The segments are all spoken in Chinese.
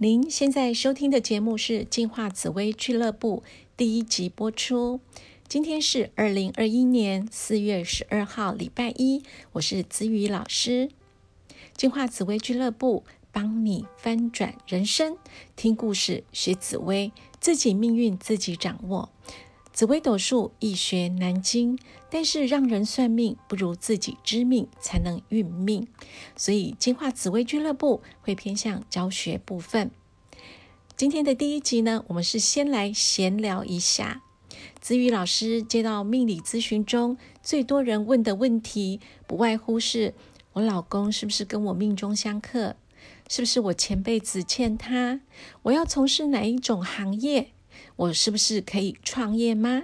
您现在收听的节目是《进化紫薇俱乐部》第一集播出。今天是二零二一年四月十二号，礼拜一。我是子宇老师。进化紫薇俱乐部帮你翻转人生，听故事学紫薇，自己命运自己掌握。紫微斗数易学难精，但是让人算命不如自己知命才能运命。所以进化紫微俱乐部会偏向教学部分。今天的第一集呢，我们是先来闲聊一下。子宇老师接到命理咨询中最多人问的问题，不外乎是我老公是不是跟我命中相克？是不是我前辈子欠他？我要从事哪一种行业？我是不是可以创业吗？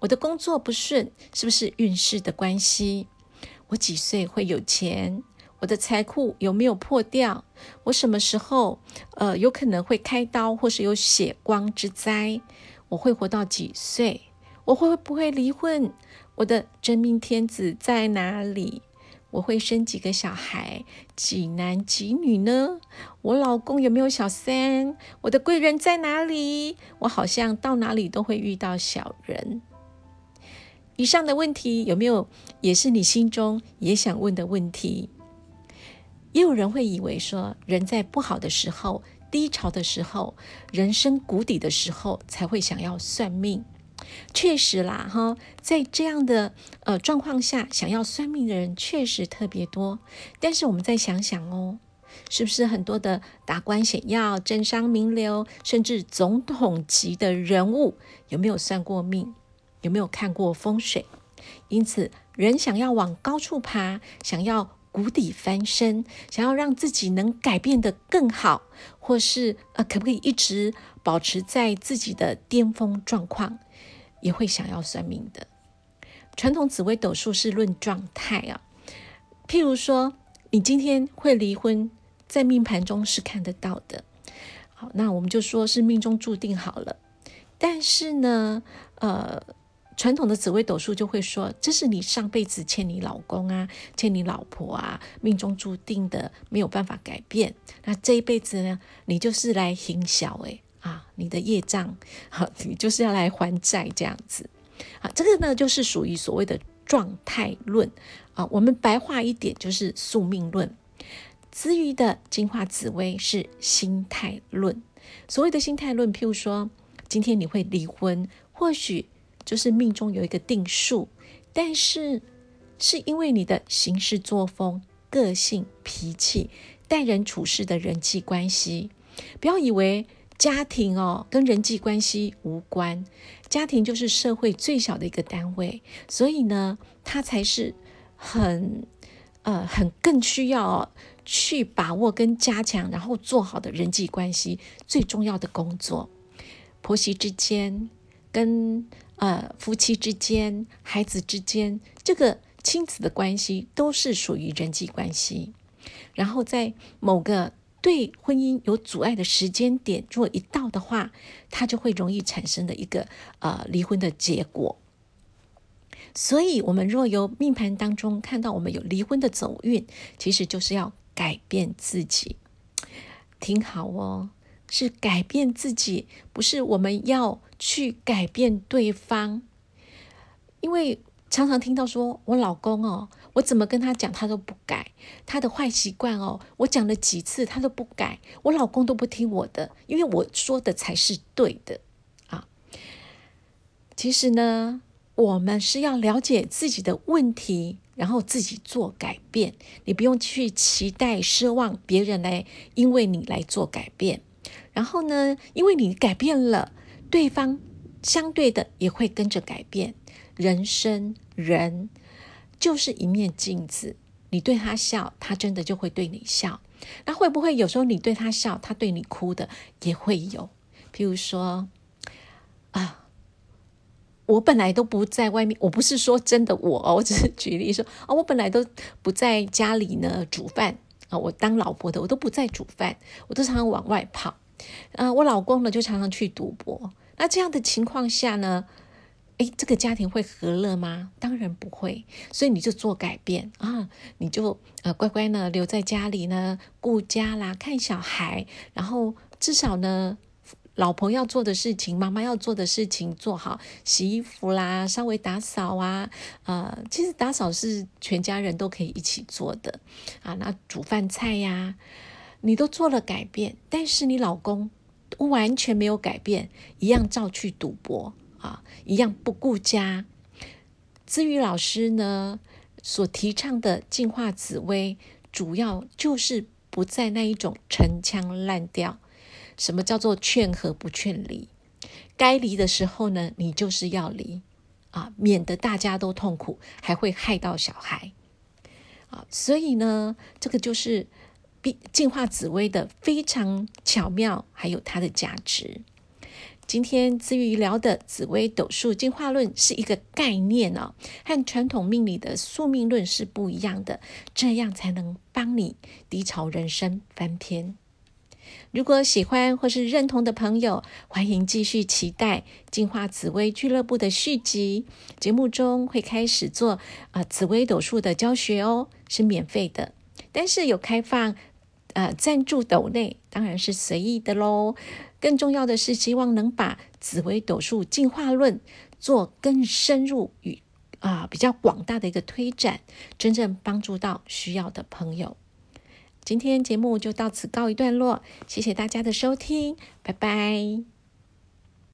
我的工作不顺，是不是运势的关系？我几岁会有钱？我的财库有没有破掉？我什么时候呃有可能会开刀，或是有血光之灾？我会活到几岁？我会不会离婚？我的真命天子在哪里？我会生几个小孩，几男几女呢？我老公有没有小三？我的贵人在哪里？我好像到哪里都会遇到小人。以上的问题有没有也是你心中也想问的问题？也有人会以为说，人在不好的时候、低潮的时候、人生谷底的时候，才会想要算命。确实啦，哈，在这样的呃状况下，想要算命的人确实特别多。但是我们再想想哦，是不是很多的达官显要、政商名流，甚至总统级的人物，有没有算过命？有没有看过风水？因此，人想要往高处爬，想要谷底翻身，想要让自己能改变得更好，或是呃，可不可以一直保持在自己的巅峰状况？也会想要算命的。传统紫微斗数是论状态啊，譬如说，你今天会离婚，在命盘中是看得到的。好，那我们就说是命中注定好了。但是呢，呃，传统的紫微斗数就会说，这是你上辈子欠你老公啊，欠你老婆啊，命中注定的，没有办法改变。那这一辈子呢，你就是来行小诶。你的业障，好，你就是要来还债这样子。啊，这个呢，就是属于所谓的状态论啊。我们白话一点，就是宿命论。至于的进化紫薇是心态论。所谓的心态论，譬如说，今天你会离婚，或许就是命中有一个定数，但是是因为你的行事作风、个性、脾气、待人处事的人际关系，不要以为。家庭哦，跟人际关系无关，家庭就是社会最小的一个单位，所以呢，它才是很呃很更需要去把握跟加强，然后做好的人际关系最重要的工作。婆媳之间、跟呃夫妻之间、孩子之间，这个亲子的关系都是属于人际关系，然后在某个。对婚姻有阻碍的时间点，如果一到的话，它就会容易产生的一个呃离婚的结果。所以，我们若由命盘当中看到我们有离婚的走运，其实就是要改变自己。听好哦，是改变自己，不是我们要去改变对方，因为。常常听到说，我老公哦，我怎么跟他讲，他都不改他的坏习惯哦。我讲了几次，他都不改，我老公都不听我的，因为我说的才是对的啊。其实呢，我们是要了解自己的问题，然后自己做改变。你不用去期待、奢望别人来因为你来做改变。然后呢，因为你改变了，对方相对的也会跟着改变。人生人就是一面镜子，你对他笑，他真的就会对你笑。那会不会有时候你对他笑，他对你哭的也会有？譬如说啊，我本来都不在外面，我不是说真的我哦，我只是举例说啊，我本来都不在家里呢煮饭啊，我当老婆的我都不在煮饭，我都常常往外跑。啊，我老公呢就常常去赌博。那这样的情况下呢？哎，这个家庭会和乐吗？当然不会，所以你就做改变啊，你就呃乖乖呢留在家里呢顾家啦，看小孩，然后至少呢，老婆要做的事情，妈妈要做的事情做好，洗衣服啦，稍微打扫啊，呃，其实打扫是全家人都可以一起做的啊。那煮饭菜呀，你都做了改变，但是你老公完全没有改变，一样照去赌博啊，一样不顾家。资宇老师呢所提倡的净化紫薇，主要就是不在那一种陈腔滥调。什么叫做劝和不劝离？该离的时候呢，你就是要离啊，免得大家都痛苦，还会害到小孩啊。所以呢，这个就是净化紫薇的非常巧妙，还有它的价值。今天资于聊的紫微斗数进化论是一个概念哦，和传统命理的宿命论是不一样的，这样才能帮你低潮人生翻篇。如果喜欢或是认同的朋友，欢迎继续期待进化紫薇俱乐部的续集。节目中会开始做啊紫微斗数的教学哦，是免费的，但是有开放呃赞助斗内，当然是随意的喽。更重要的是，希望能把紫微斗数进化论做更深入与啊比较广大的一个推展，真正帮助到需要的朋友。今天节目就到此告一段落，谢谢大家的收听，拜拜。